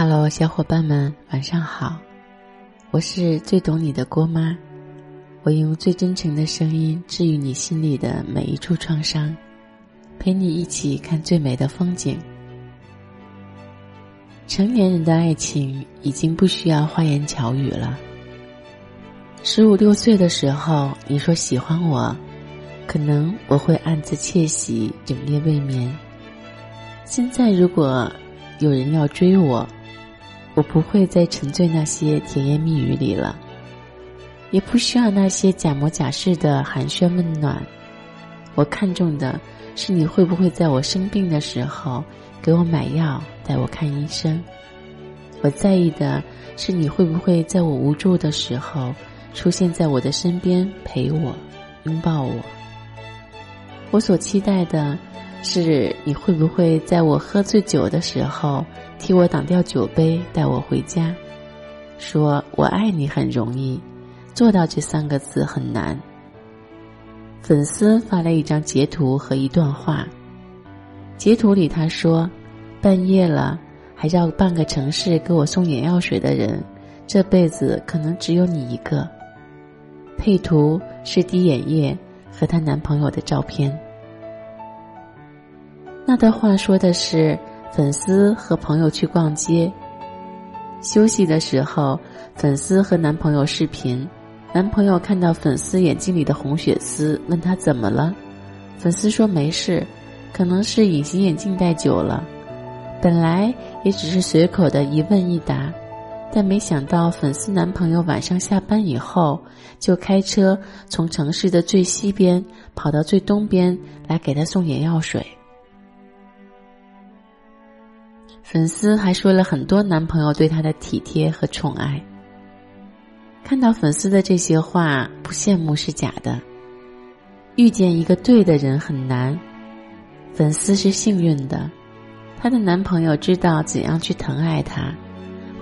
Hello，小伙伴们，晚上好！我是最懂你的郭妈，我用最真诚的声音治愈你心里的每一处创伤，陪你一起看最美的风景。成年人的爱情已经不需要花言巧语了。十五六岁的时候，你说喜欢我，可能我会暗自窃喜，整夜未眠。现在如果有人要追我，我不会再沉醉那些甜言蜜语里了，也不需要那些假模假式的寒暄问暖。我看重的是你会不会在我生病的时候给我买药、带我看医生。我在意的是你会不会在我无助的时候出现在我的身边陪我、拥抱我。我所期待的是你会不会在我喝醉酒的时候。替我挡掉酒杯，带我回家，说我爱你很容易，做到这三个字很难。粉丝发了一张截图和一段话，截图里他说：“半夜了还绕半个城市给我送眼药水的人，这辈子可能只有你一个。”配图是滴眼液和她男朋友的照片。那段话说的是。粉丝和朋友去逛街，休息的时候，粉丝和男朋友视频。男朋友看到粉丝眼睛里的红血丝，问他怎么了。粉丝说没事，可能是隐形眼镜戴久了。本来也只是随口的一问一答，但没想到粉丝男朋友晚上下班以后，就开车从城市的最西边跑到最东边来给她送眼药水。粉丝还说了很多男朋友对她的体贴和宠爱。看到粉丝的这些话，不羡慕是假的。遇见一个对的人很难，粉丝是幸运的，她的男朋友知道怎样去疼爱她，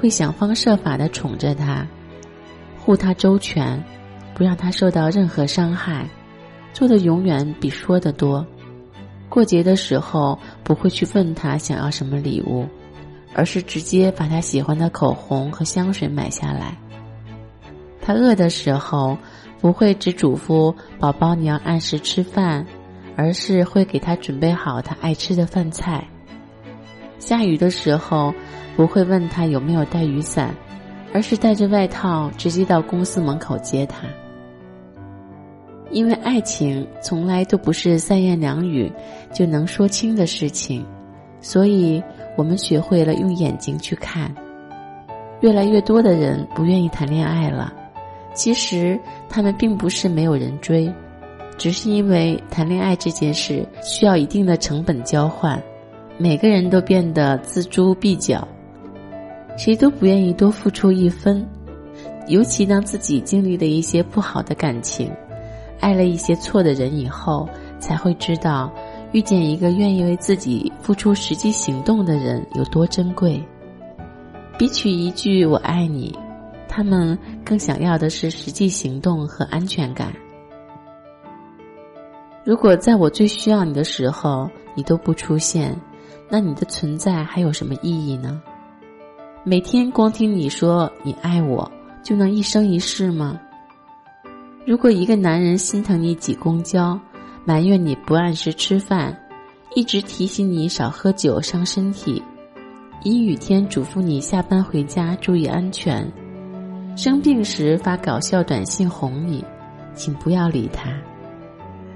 会想方设法的宠着她，护她周全，不让她受到任何伤害，做的永远比说的多。过节的时候不会去问他想要什么礼物，而是直接把他喜欢的口红和香水买下来。他饿的时候不会只嘱咐宝宝你要按时吃饭，而是会给他准备好他爱吃的饭菜。下雨的时候不会问他有没有带雨伞，而是带着外套直接到公司门口接他。因为爱情从来都不是三言两语就能说清的事情，所以我们学会了用眼睛去看。越来越多的人不愿意谈恋爱了，其实他们并不是没有人追，只是因为谈恋爱这件事需要一定的成本交换，每个人都变得锱铢必较，谁都不愿意多付出一分，尤其当自己经历了一些不好的感情。爱了一些错的人以后，才会知道遇见一个愿意为自己付出实际行动的人有多珍贵。比起一句“我爱你”，他们更想要的是实际行动和安全感。如果在我最需要你的时候你都不出现，那你的存在还有什么意义呢？每天光听你说你爱我，就能一生一世吗？如果一个男人心疼你挤公交，埋怨你不按时吃饭，一直提醒你少喝酒伤身体，阴雨天嘱咐你下班回家注意安全，生病时发搞笑短信哄你，请不要理他。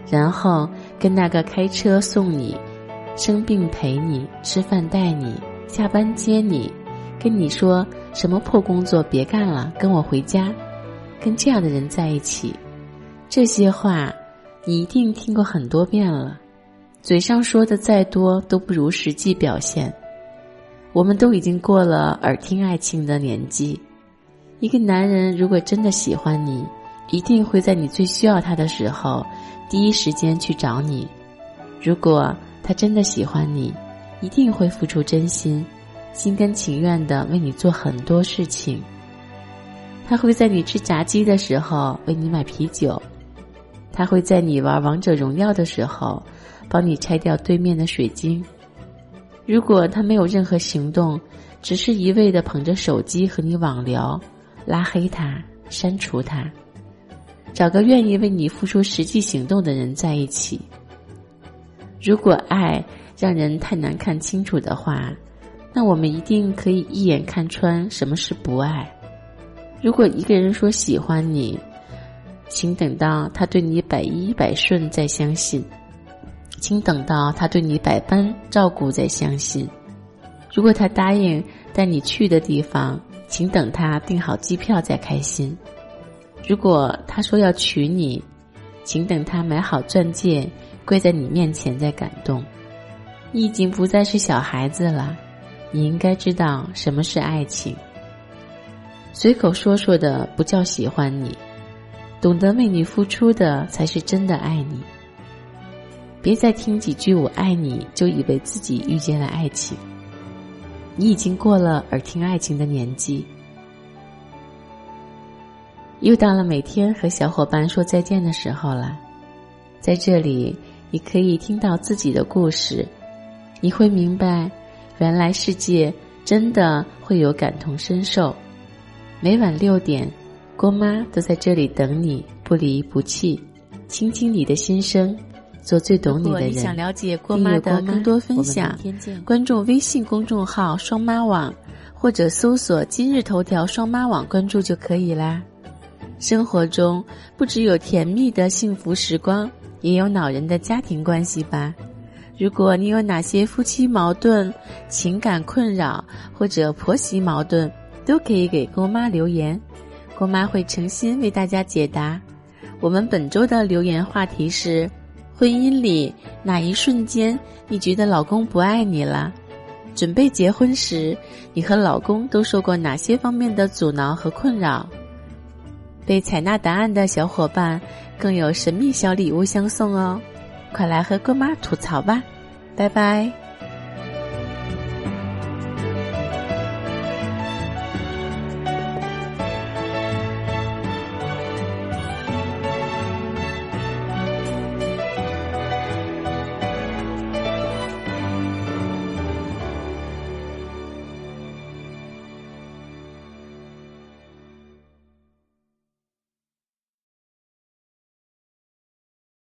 然后跟那个开车送你、生病陪你、吃饭带你、下班接你、跟你说什么破工作别干了，跟我回家。跟这样的人在一起，这些话你一定听过很多遍了。嘴上说的再多，都不如实际表现。我们都已经过了耳听爱情的年纪。一个男人如果真的喜欢你，一定会在你最需要他的时候，第一时间去找你。如果他真的喜欢你，一定会付出真心，心甘情愿的为你做很多事情。他会在你吃炸鸡的时候为你买啤酒，他会在你玩王者荣耀的时候帮你拆掉对面的水晶。如果他没有任何行动，只是一味的捧着手机和你网聊，拉黑他，删除他，找个愿意为你付出实际行动的人在一起。如果爱让人太难看清楚的话，那我们一定可以一眼看穿什么是不爱。如果一个人说喜欢你，请等到他对你百依百顺再相信，请等到他对你百般照顾再相信。如果他答应带你去的地方，请等他订好机票再开心。如果他说要娶你，请等他买好钻戒跪在你面前再感动。你已经不再是小孩子了，你应该知道什么是爱情。随口说说的不叫喜欢你。懂得为你付出的才是真的爱你。别再听几句“我爱你”就以为自己遇见了爱情。你已经过了耳听爱情的年纪。又到了每天和小伙伴说再见的时候了，在这里你可以听到自己的故事，你会明白，原来世界真的会有感同身受。每晚六点。郭妈都在这里等你，不离不弃，倾听你的心声，做最懂你的人。想了解郭妈的更多分享，关注微信公众号“双妈网”，或者搜索今日头条“双妈网”关注就可以啦。生活中不只有甜蜜的幸福时光，也有恼人的家庭关系吧？如果你有哪些夫妻矛盾、情感困扰或者婆媳矛盾，都可以给郭妈留言。郭妈会诚心为大家解答。我们本周的留言话题是：婚姻里哪一瞬间你觉得老公不爱你了？准备结婚时，你和老公都受过哪些方面的阻挠和困扰？被采纳答案的小伙伴更有神秘小礼物相送哦！快来和郭妈吐槽吧，拜拜。